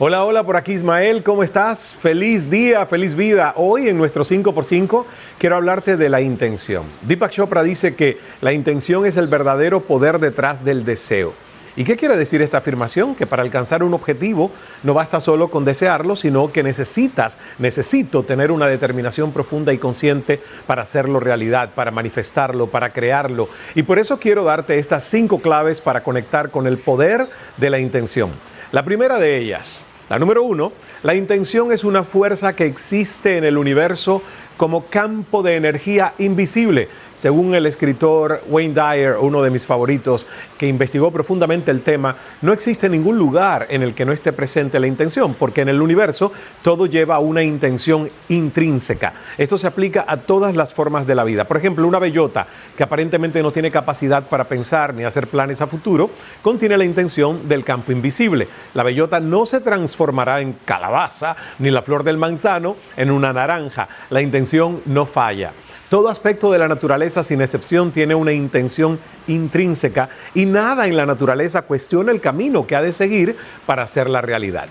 Hola, hola, por aquí Ismael, ¿cómo estás? Feliz día, feliz vida. Hoy en nuestro 5x5 quiero hablarte de la intención. Deepak Chopra dice que la intención es el verdadero poder detrás del deseo. ¿Y qué quiere decir esta afirmación? Que para alcanzar un objetivo no basta solo con desearlo, sino que necesitas, necesito tener una determinación profunda y consciente para hacerlo realidad, para manifestarlo, para crearlo. Y por eso quiero darte estas cinco claves para conectar con el poder de la intención. La primera de ellas, la número uno, la intención es una fuerza que existe en el universo como campo de energía invisible según el escritor Wayne Dyer, uno de mis favoritos, que investigó profundamente el tema, no existe ningún lugar en el que no esté presente la intención, porque en el universo todo lleva una intención intrínseca. Esto se aplica a todas las formas de la vida. Por ejemplo, una bellota que aparentemente no tiene capacidad para pensar ni hacer planes a futuro, contiene la intención del campo invisible. La bellota no se transformará en calabaza, ni la flor del manzano en una naranja. La intención no falla. Todo aspecto de la naturaleza, sin excepción, tiene una intención intrínseca y nada en la naturaleza cuestiona el camino que ha de seguir para hacer la realidad.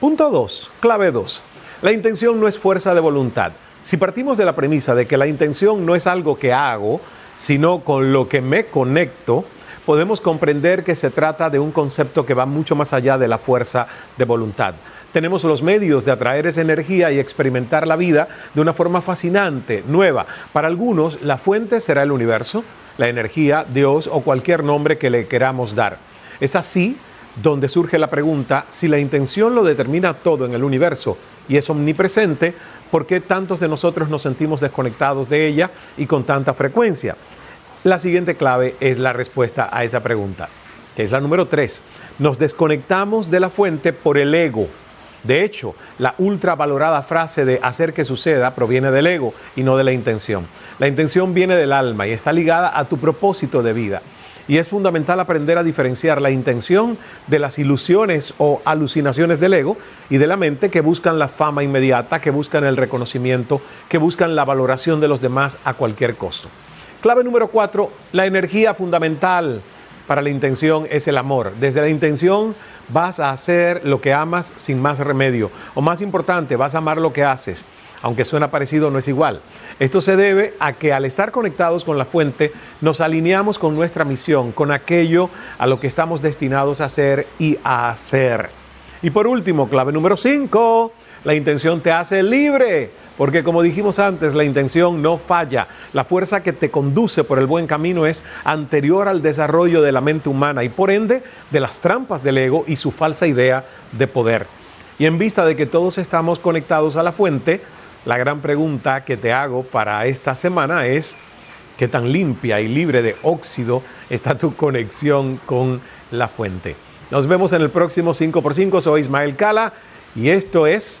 Punto 2, clave 2. La intención no es fuerza de voluntad. Si partimos de la premisa de que la intención no es algo que hago, sino con lo que me conecto, podemos comprender que se trata de un concepto que va mucho más allá de la fuerza de voluntad tenemos los medios de atraer esa energía y experimentar la vida de una forma fascinante, nueva. Para algunos, la fuente será el universo, la energía, Dios o cualquier nombre que le queramos dar. Es así donde surge la pregunta, si la intención lo determina todo en el universo y es omnipresente, ¿por qué tantos de nosotros nos sentimos desconectados de ella y con tanta frecuencia? La siguiente clave es la respuesta a esa pregunta, que es la número tres. Nos desconectamos de la fuente por el ego de hecho, la ultravalorada frase de hacer que suceda proviene del ego y no de la intención. La intención viene del alma y está ligada a tu propósito de vida. Y es fundamental aprender a diferenciar la intención de las ilusiones o alucinaciones del ego y de la mente que buscan la fama inmediata, que buscan el reconocimiento, que buscan la valoración de los demás a cualquier costo. Clave número cuatro, la energía fundamental para la intención es el amor. Desde la intención vas a hacer lo que amas sin más remedio. O más importante, vas a amar lo que haces. Aunque suena parecido, no es igual. Esto se debe a que al estar conectados con la fuente, nos alineamos con nuestra misión, con aquello a lo que estamos destinados a hacer y a hacer. Y por último, clave número 5, la intención te hace libre. Porque como dijimos antes, la intención no falla. La fuerza que te conduce por el buen camino es anterior al desarrollo de la mente humana y por ende de las trampas del ego y su falsa idea de poder. Y en vista de que todos estamos conectados a la fuente, la gran pregunta que te hago para esta semana es, ¿qué tan limpia y libre de óxido está tu conexión con la fuente? Nos vemos en el próximo 5x5. Soy Ismael Cala y esto es